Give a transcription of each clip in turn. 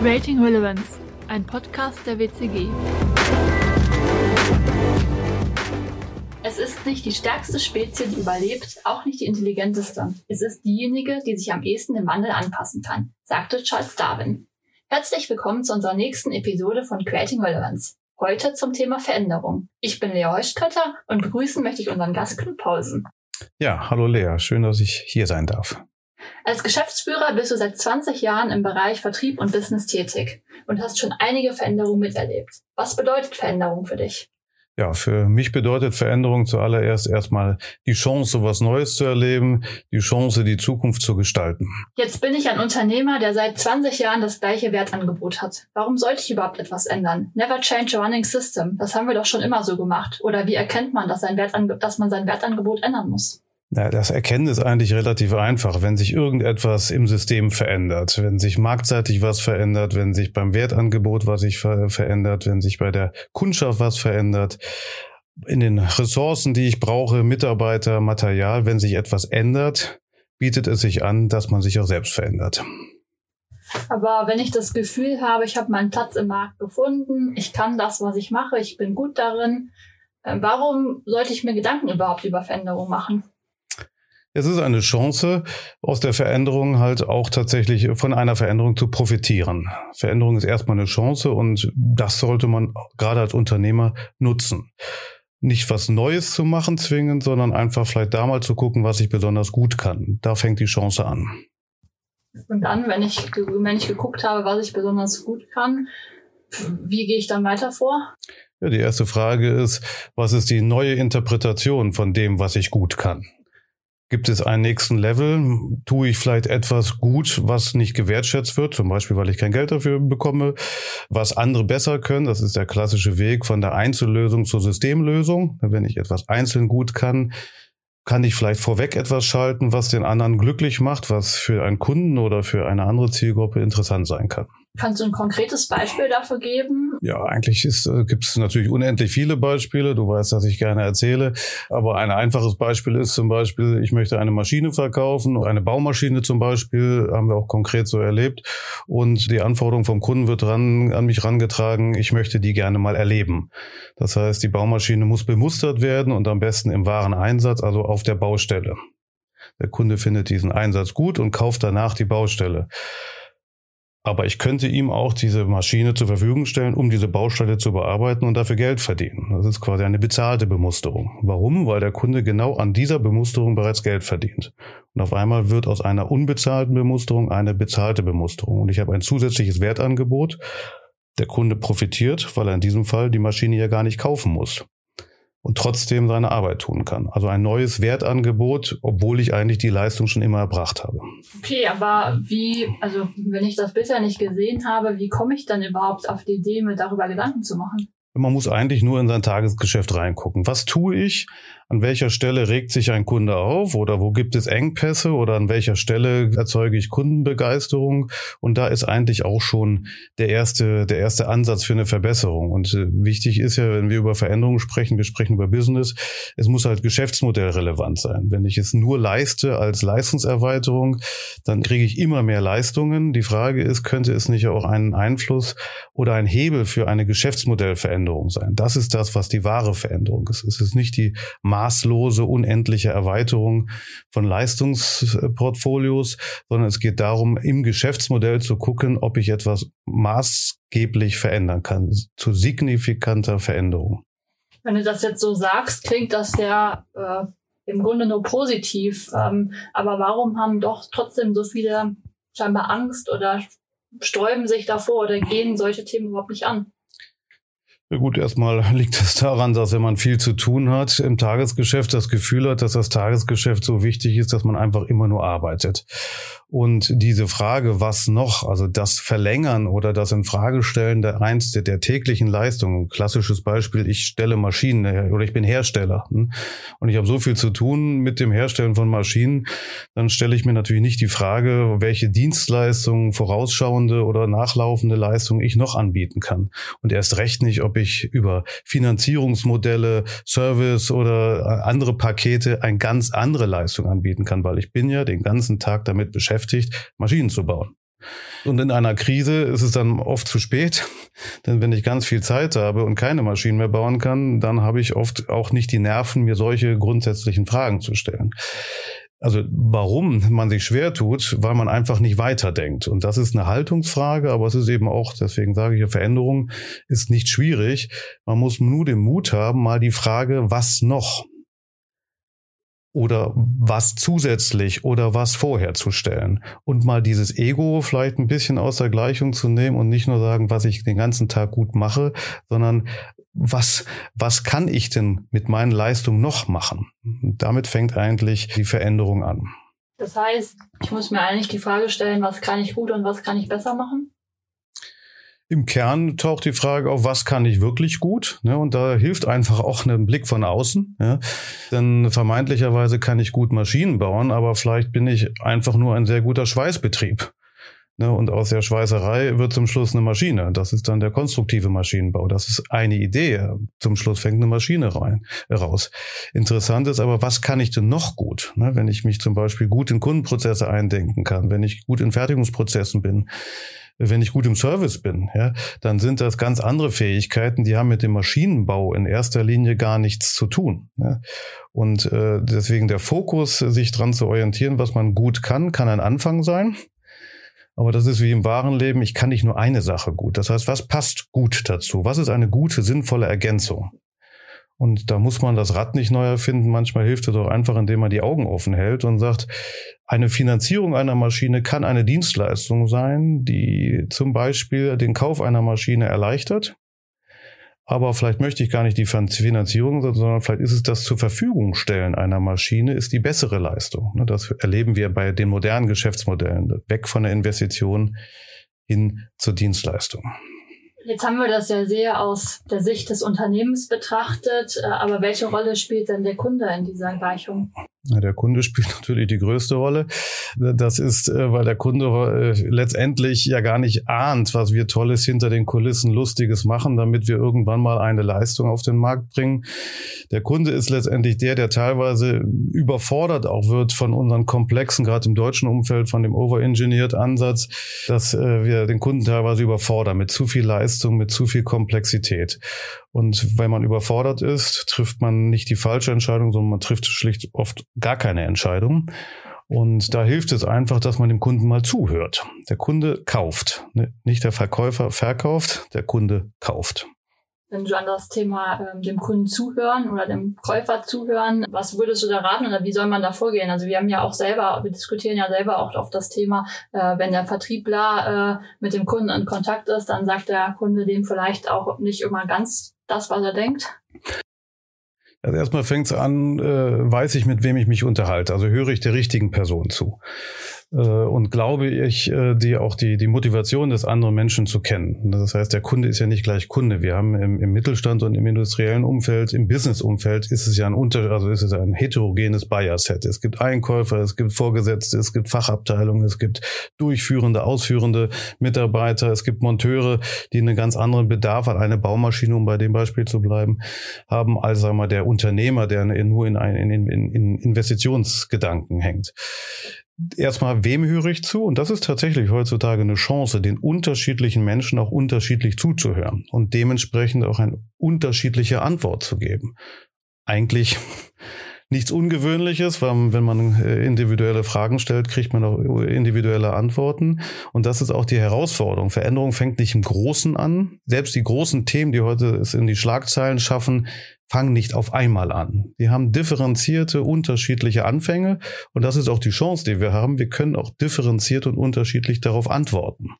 Creating Relevance, ein Podcast der WCG. Es ist nicht die stärkste Spezie, die überlebt, auch nicht die intelligenteste. Es ist diejenige, die sich am ehesten dem Wandel anpassen kann, sagte Charles Darwin. Herzlich willkommen zu unserer nächsten Episode von Creating Relevance. Heute zum Thema Veränderung. Ich bin Lea Heuschkötter und begrüßen möchte ich unseren Gast Knut Paulsen. Ja, hallo Lea, schön, dass ich hier sein darf. Als Geschäftsführer bist du seit 20 Jahren im Bereich Vertrieb und Business tätig und hast schon einige Veränderungen miterlebt. Was bedeutet Veränderung für dich? Ja, für mich bedeutet Veränderung zuallererst erstmal die Chance, was Neues zu erleben, die Chance, die Zukunft zu gestalten. Jetzt bin ich ein Unternehmer, der seit 20 Jahren das gleiche Wertangebot hat. Warum sollte ich überhaupt etwas ändern? Never change a running system. Das haben wir doch schon immer so gemacht. Oder wie erkennt man, dass, sein dass man sein Wertangebot ändern muss? Ja, das Erkennen ist eigentlich relativ einfach, wenn sich irgendetwas im System verändert, wenn sich marktseitig was verändert, wenn sich beim Wertangebot was sich ver verändert, wenn sich bei der Kundschaft was verändert, in den Ressourcen, die ich brauche, Mitarbeiter, Material, wenn sich etwas ändert, bietet es sich an, dass man sich auch selbst verändert. Aber wenn ich das Gefühl habe, ich habe meinen Platz im Markt gefunden, ich kann das, was ich mache, ich bin gut darin, äh, warum sollte ich mir Gedanken überhaupt über Veränderung machen? Es ist eine Chance, aus der Veränderung halt auch tatsächlich von einer Veränderung zu profitieren. Veränderung ist erstmal eine Chance und das sollte man gerade als Unternehmer nutzen. Nicht was Neues zu machen zwingen, sondern einfach vielleicht da mal zu gucken, was ich besonders gut kann. Da fängt die Chance an. Und dann, wenn ich, wenn ich geguckt habe, was ich besonders gut kann, wie gehe ich dann weiter vor? Ja, die erste Frage ist, was ist die neue Interpretation von dem, was ich gut kann? Gibt es einen nächsten Level? Tue ich vielleicht etwas gut, was nicht gewertschätzt wird, zum Beispiel, weil ich kein Geld dafür bekomme, was andere besser können? Das ist der klassische Weg von der Einzellösung zur Systemlösung. Wenn ich etwas einzeln gut kann, kann ich vielleicht vorweg etwas schalten, was den anderen glücklich macht, was für einen Kunden oder für eine andere Zielgruppe interessant sein kann. Kannst du ein konkretes Beispiel dafür geben? Ja, eigentlich äh, gibt es natürlich unendlich viele Beispiele. Du weißt, dass ich gerne erzähle. Aber ein einfaches Beispiel ist zum Beispiel, ich möchte eine Maschine verkaufen, eine Baumaschine zum Beispiel, haben wir auch konkret so erlebt. Und die Anforderung vom Kunden wird ran, an mich rangetragen, ich möchte die gerne mal erleben. Das heißt, die Baumaschine muss bemustert werden und am besten im wahren Einsatz, also auf der Baustelle. Der Kunde findet diesen Einsatz gut und kauft danach die Baustelle. Aber ich könnte ihm auch diese Maschine zur Verfügung stellen, um diese Baustelle zu bearbeiten und dafür Geld verdienen. Das ist quasi eine bezahlte Bemusterung. Warum? Weil der Kunde genau an dieser Bemusterung bereits Geld verdient. Und auf einmal wird aus einer unbezahlten Bemusterung eine bezahlte Bemusterung. Und ich habe ein zusätzliches Wertangebot. Der Kunde profitiert, weil er in diesem Fall die Maschine ja gar nicht kaufen muss und trotzdem seine Arbeit tun kann. Also ein neues Wertangebot, obwohl ich eigentlich die Leistung schon immer erbracht habe. Okay, aber wie, also wenn ich das bisher nicht gesehen habe, wie komme ich dann überhaupt auf die Idee, mir darüber Gedanken zu machen? Man muss eigentlich nur in sein Tagesgeschäft reingucken. Was tue ich? An welcher Stelle regt sich ein Kunde auf oder wo gibt es Engpässe oder an welcher Stelle erzeuge ich Kundenbegeisterung? Und da ist eigentlich auch schon der erste, der erste Ansatz für eine Verbesserung. Und äh, wichtig ist ja, wenn wir über Veränderungen sprechen, wir sprechen über Business, es muss halt geschäftsmodellrelevant sein. Wenn ich es nur leiste als Leistungserweiterung, dann kriege ich immer mehr Leistungen. Die Frage ist, könnte es nicht auch einen Einfluss oder ein Hebel für eine Geschäftsmodellveränderung sein? Das ist das, was die wahre Veränderung ist. Es ist nicht die maßlose, unendliche Erweiterung von Leistungsportfolios, sondern es geht darum, im Geschäftsmodell zu gucken, ob ich etwas maßgeblich verändern kann, zu signifikanter Veränderung. Wenn du das jetzt so sagst, klingt das ja äh, im Grunde nur positiv. Ähm, aber warum haben doch trotzdem so viele scheinbar Angst oder sträuben sich davor oder gehen solche Themen überhaupt nicht an? Ja gut, erstmal liegt es daran, dass wenn man viel zu tun hat im Tagesgeschäft, das Gefühl hat, dass das Tagesgeschäft so wichtig ist, dass man einfach immer nur arbeitet. Und diese Frage, was noch, also das Verlängern oder das in Frage stellen der eins der, täglichen Leistungen, klassisches Beispiel, ich stelle Maschinen her oder ich bin Hersteller hm, und ich habe so viel zu tun mit dem Herstellen von Maschinen, dann stelle ich mir natürlich nicht die Frage, welche Dienstleistungen, vorausschauende oder nachlaufende Leistungen ich noch anbieten kann. Und erst recht nicht, ob ich über Finanzierungsmodelle, Service oder andere Pakete eine ganz andere Leistung anbieten kann, weil ich bin ja den ganzen Tag damit beschäftigt, beschäftigt, Maschinen zu bauen. Und in einer Krise ist es dann oft zu spät, denn wenn ich ganz viel Zeit habe und keine Maschinen mehr bauen kann, dann habe ich oft auch nicht die Nerven, mir solche grundsätzlichen Fragen zu stellen. Also warum man sich schwer tut, weil man einfach nicht weiterdenkt. Und das ist eine Haltungsfrage, aber es ist eben auch, deswegen sage ich, Veränderung ist nicht schwierig. Man muss nur den Mut haben, mal die Frage, was noch? Oder was zusätzlich oder was vorher zu stellen und mal dieses Ego vielleicht ein bisschen aus der Gleichung zu nehmen und nicht nur sagen, was ich den ganzen Tag gut mache, sondern was, was kann ich denn mit meinen Leistungen noch machen? Und damit fängt eigentlich die Veränderung an. Das heißt, ich muss mir eigentlich die Frage stellen, was kann ich gut und was kann ich besser machen? Im Kern taucht die Frage auf, was kann ich wirklich gut? Ne? Und da hilft einfach auch ein Blick von außen. Ja? Denn vermeintlicherweise kann ich gut Maschinen bauen, aber vielleicht bin ich einfach nur ein sehr guter Schweißbetrieb. Ne? Und aus der Schweißerei wird zum Schluss eine Maschine. Das ist dann der konstruktive Maschinenbau. Das ist eine Idee. Zum Schluss fängt eine Maschine rein, raus. Interessant ist aber, was kann ich denn noch gut? Ne? Wenn ich mich zum Beispiel gut in Kundenprozesse eindenken kann, wenn ich gut in Fertigungsprozessen bin, wenn ich gut im Service bin, ja, dann sind das ganz andere Fähigkeiten, die haben mit dem Maschinenbau in erster Linie gar nichts zu tun. Ja. Und äh, deswegen der Fokus, sich dran zu orientieren, was man gut kann, kann ein Anfang sein. Aber das ist wie im wahren Leben, ich kann nicht nur eine Sache gut. Das heißt, was passt gut dazu? Was ist eine gute, sinnvolle Ergänzung? Und da muss man das Rad nicht neu erfinden. Manchmal hilft es auch einfach, indem man die Augen offen hält und sagt, eine Finanzierung einer Maschine kann eine Dienstleistung sein, die zum Beispiel den Kauf einer Maschine erleichtert. Aber vielleicht möchte ich gar nicht die Finanzierung, sondern vielleicht ist es das zur Verfügung stellen einer Maschine, ist die bessere Leistung. Ne, das erleben wir bei den modernen Geschäftsmodellen. Weg von der Investition hin zur Dienstleistung. Jetzt haben wir das ja sehr aus der Sicht des Unternehmens betrachtet, äh, aber welche Rolle spielt denn der Kunde in dieser Gleichung? Der Kunde spielt natürlich die größte Rolle. Das ist, äh, weil der Kunde äh, letztendlich ja gar nicht ahnt, was wir Tolles hinter den Kulissen Lustiges machen, damit wir irgendwann mal eine Leistung auf den Markt bringen. Der Kunde ist letztendlich der, der teilweise überfordert auch wird von unseren komplexen, gerade im deutschen Umfeld, von dem overengineered Ansatz, dass äh, wir den Kunden teilweise überfordern mit zu viel Leistung, mit zu viel Komplexität. Und wenn man überfordert ist, trifft man nicht die falsche Entscheidung, sondern man trifft schlicht oft gar keine Entscheidung. Und da hilft es einfach, dass man dem Kunden mal zuhört. Der Kunde kauft, ne, nicht der Verkäufer verkauft, der Kunde kauft. Wenn du an das Thema ähm, dem Kunden zuhören oder dem Käufer zuhören, was würdest du da raten oder wie soll man da vorgehen? Also wir haben ja auch selber, wir diskutieren ja selber auch oft das Thema, äh, wenn der Vertriebler äh, mit dem Kunden in Kontakt ist, dann sagt der Kunde dem vielleicht auch nicht immer ganz das, was er denkt? Also erstmal fängt es an, äh, weiß ich, mit wem ich mich unterhalte. Also höre ich der richtigen Person zu und glaube ich, äh, die auch die, die Motivation des anderen Menschen zu kennen. Das heißt, der Kunde ist ja nicht gleich Kunde. Wir haben im, im Mittelstand und im industriellen Umfeld, im Business-Umfeld ist es ja ein Unter, also ist es ein heterogenes Buyer-Set. Es gibt Einkäufer, es gibt Vorgesetzte, es gibt Fachabteilungen, es gibt durchführende, ausführende Mitarbeiter, es gibt Monteure, die einen ganz anderen Bedarf an eine Baumaschine, um bei dem Beispiel zu bleiben, haben als sagen wir, der Unternehmer, der nur in, ein, in, in, in Investitionsgedanken hängt erstmal, wem höre ich zu? Und das ist tatsächlich heutzutage eine Chance, den unterschiedlichen Menschen auch unterschiedlich zuzuhören und dementsprechend auch eine unterschiedliche Antwort zu geben. Eigentlich nichts Ungewöhnliches, weil wenn man äh, individuelle Fragen stellt, kriegt man auch individuelle Antworten. Und das ist auch die Herausforderung. Veränderung fängt nicht im Großen an. Selbst die großen Themen, die heute es in die Schlagzeilen schaffen, fangen nicht auf einmal an. Die haben differenzierte, unterschiedliche Anfänge. Und das ist auch die Chance, die wir haben. Wir können auch differenziert und unterschiedlich darauf antworten.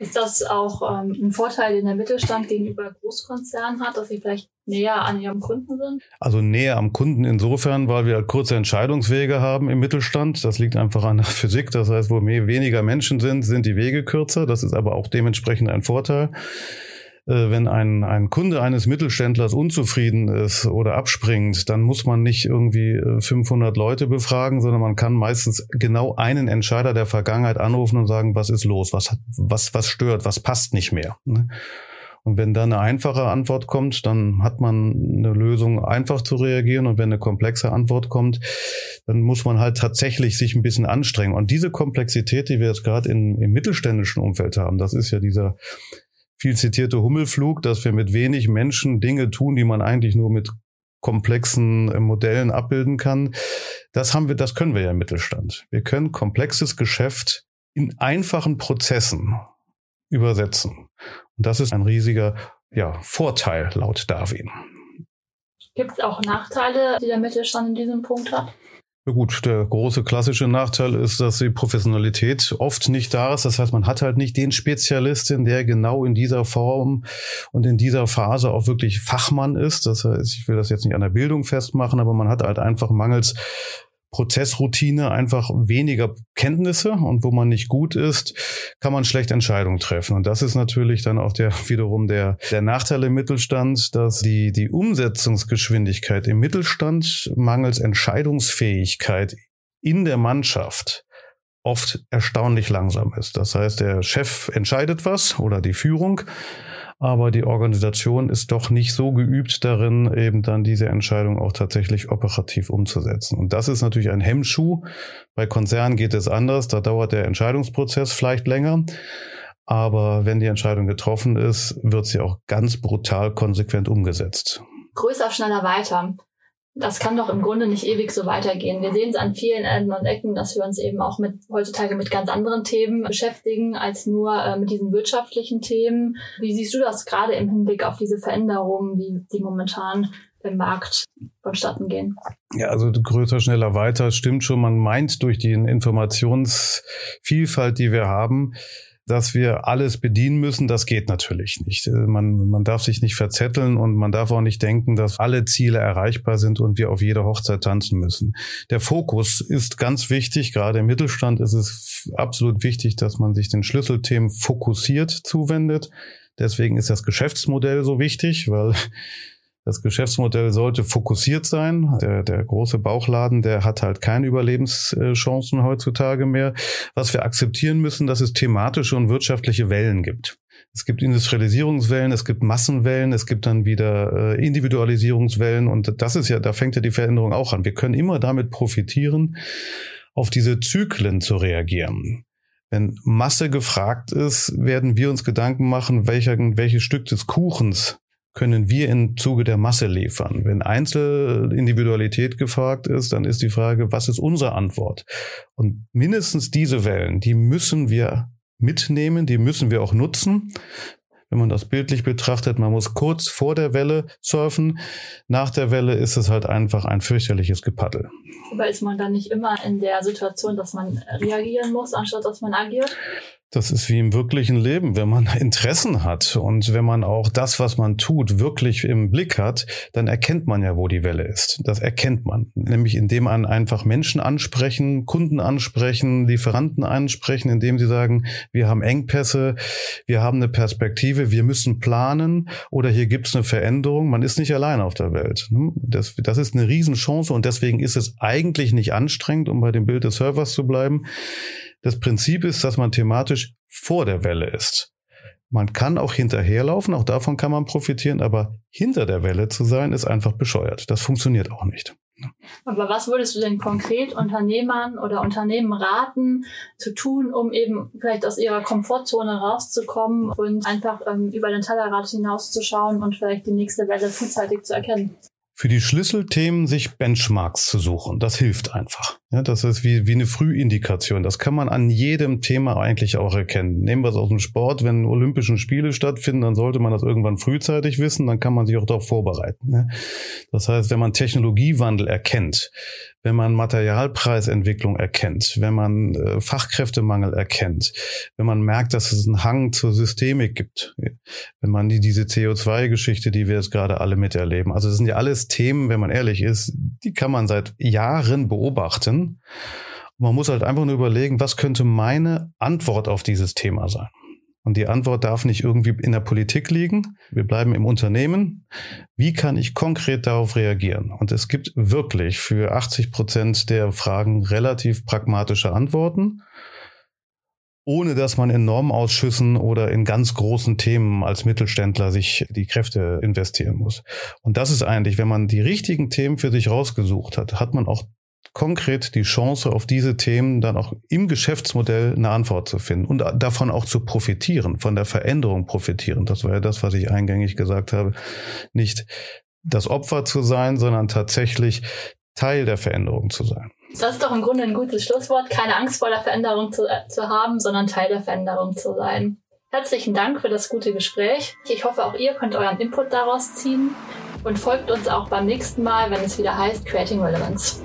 Ist das auch ähm, ein Vorteil, den der Mittelstand gegenüber Großkonzernen hat, dass sie vielleicht näher an ihrem Kunden sind? Also näher am Kunden insofern, weil wir kurze Entscheidungswege haben im Mittelstand. Das liegt einfach an der Physik. Das heißt, wo mehr, weniger Menschen sind, sind die Wege kürzer. Das ist aber auch dementsprechend ein Vorteil. Äh, wenn ein, ein Kunde eines Mittelständlers unzufrieden ist oder abspringt, dann muss man nicht irgendwie 500 äh, Leute befragen, sondern man kann meistens genau einen Entscheider der Vergangenheit anrufen und sagen, was ist los, was, was, was stört, was passt nicht mehr. Ne? Und wenn dann eine einfache Antwort kommt, dann hat man eine Lösung, einfach zu reagieren. Und wenn eine komplexe Antwort kommt, dann muss man halt tatsächlich sich ein bisschen anstrengen. Und diese Komplexität, die wir jetzt gerade im mittelständischen Umfeld haben, das ist ja dieser viel zitierte Hummelflug, dass wir mit wenig Menschen Dinge tun, die man eigentlich nur mit komplexen äh, Modellen abbilden kann. Das haben wir, das können wir ja im Mittelstand. Wir können komplexes Geschäft in einfachen Prozessen übersetzen. Und das ist ein riesiger ja, Vorteil laut Darwin. Gibt es auch Nachteile, die der Mittelstand in diesem Punkt hat? Ja gut, der große klassische Nachteil ist, dass die Professionalität oft nicht da ist. Das heißt, man hat halt nicht den Spezialistin, der genau in dieser Form und in dieser Phase auch wirklich Fachmann ist. Das heißt, ich will das jetzt nicht an der Bildung festmachen, aber man hat halt einfach mangels Prozessroutine einfach weniger Kenntnisse und wo man nicht gut ist, kann man schlecht Entscheidungen treffen. Und das ist natürlich dann auch der wiederum der, der Nachteil im Mittelstand, dass die, die Umsetzungsgeschwindigkeit im Mittelstand mangels Entscheidungsfähigkeit in der Mannschaft oft erstaunlich langsam ist. Das heißt, der Chef entscheidet was oder die Führung aber die Organisation ist doch nicht so geübt darin, eben dann diese Entscheidung auch tatsächlich operativ umzusetzen. Und das ist natürlich ein Hemmschuh. Bei Konzernen geht es anders, da dauert der Entscheidungsprozess vielleicht länger. Aber wenn die Entscheidung getroffen ist, wird sie auch ganz brutal konsequent umgesetzt. Größer, schneller, weiter das kann doch im Grunde nicht ewig so weitergehen. Wir sehen es an vielen Enden und Ecken, dass wir uns eben auch mit heutzutage mit ganz anderen Themen beschäftigen als nur äh, mit diesen wirtschaftlichen Themen. Wie siehst du das gerade im Hinblick auf diese Veränderungen, die, die momentan im Markt vonstatten gehen? Ja, also größer, schneller, weiter stimmt schon. Man meint durch die Informationsvielfalt, die wir haben, dass wir alles bedienen müssen, das geht natürlich nicht. Äh, man, man darf sich nicht verzetteln und man darf auch nicht denken, dass alle Ziele erreichbar sind und wir auf jede Hochzeit tanzen müssen. Der Fokus ist ganz wichtig. Gerade im Mittelstand ist es absolut wichtig, dass man sich den Schlüsselthemen fokussiert zuwendet. Deswegen ist das Geschäftsmodell so wichtig, weil das Geschäftsmodell sollte fokussiert sein. Der, der große Bauchladen, der hat halt keine Überlebenschancen heutzutage mehr. Was wir akzeptieren müssen, dass es thematische und wirtschaftliche Wellen gibt. Es gibt Industrialisierungswellen, es gibt Massenwellen, es gibt dann wieder äh, Individualisierungswellen und das ist ja, da fängt ja die Veränderung auch an. Wir können immer damit profitieren, auf diese Zyklen zu reagieren. Wenn Masse gefragt ist, werden wir uns Gedanken machen, welcher, welches Stück des Kuchens können wir im Zuge der Masse liefern. Wenn Einzelindividualität gefragt ist, dann ist die Frage, was ist unsere Antwort? Und mindestens diese Wellen, die müssen wir mitnehmen, die müssen wir auch nutzen. Wenn man das bildlich betrachtet, man muss kurz vor der Welle surfen. Nach der Welle ist es halt einfach ein fürchterliches Gepaddel. Aber ist man dann nicht immer in der Situation, dass man reagieren muss, anstatt dass man agiert? Das ist wie im wirklichen Leben. Wenn man Interessen hat und wenn man auch das, was man tut, wirklich im Blick hat, dann erkennt man ja, wo die Welle ist. Das erkennt man. Nämlich indem man einfach Menschen ansprechen, Kunden ansprechen, Lieferanten ansprechen, indem sie sagen, wir haben Engpässe, wir haben eine Perspektive, wir müssen planen oder hier gibt es eine Veränderung. Man ist nicht allein auf der Welt. Das, das ist eine Riesenchance und deswegen ist es eigentlich nicht anstrengend, um bei dem Bild des Servers zu bleiben das Prinzip ist, dass man thematisch vor der Welle ist. Man kann auch hinterherlaufen, auch davon kann man profitieren, aber hinter der Welle zu sein, ist einfach bescheuert. Das funktioniert auch nicht. Aber was würdest du denn konkret Unternehmern oder Unternehmen raten zu tun, um eben vielleicht aus ihrer Komfortzone rauszukommen und einfach ähm, über den Tellerrad hinauszuschauen und vielleicht die nächste Welle frühzeitig zu erkennen? für die Schlüsselthemen sich Benchmarks zu suchen. Das hilft einfach. Ja, das ist wie, wie eine Frühindikation. Das kann man an jedem Thema eigentlich auch erkennen. Nehmen wir es aus dem Sport. Wenn Olympischen Spiele stattfinden, dann sollte man das irgendwann frühzeitig wissen. Dann kann man sich auch darauf vorbereiten. Das heißt, wenn man Technologiewandel erkennt, wenn man Materialpreisentwicklung erkennt, wenn man äh, Fachkräftemangel erkennt, wenn man merkt, dass es einen Hang zur Systemik gibt, wenn man die, diese CO2-Geschichte, die wir jetzt gerade alle miterleben. Also das sind ja alles Themen, wenn man ehrlich ist, die kann man seit Jahren beobachten. Man muss halt einfach nur überlegen, was könnte meine Antwort auf dieses Thema sein? Und die Antwort darf nicht irgendwie in der Politik liegen. Wir bleiben im Unternehmen. Wie kann ich konkret darauf reagieren? Und es gibt wirklich für 80 Prozent der Fragen relativ pragmatische Antworten. ohne dass man in Normausschüssen oder in ganz großen Themen als Mittelständler sich die Kräfte investieren muss. Und das ist eigentlich, wenn man die richtigen Themen für sich rausgesucht hat, hat man auch konkret die Chance, auf diese Themen dann auch im Geschäftsmodell eine Antwort zu finden und davon auch zu profitieren, von der Veränderung profitieren. Das war ja das, was ich eingängig gesagt habe. Nicht das Opfer zu sein, sondern tatsächlich Teil der Veränderung zu sein. Das ist doch im Grunde ein gutes Schlusswort. Keine Angst vor der Veränderung zu, äh, zu haben, sondern Teil der Veränderung zu sein. Herzlichen Dank für das gute Gespräch. Ich hoffe, auch ihr könnt euren Input daraus ziehen und folgt uns auch beim nächsten Mal, wenn es wieder heißt Creating Relevance.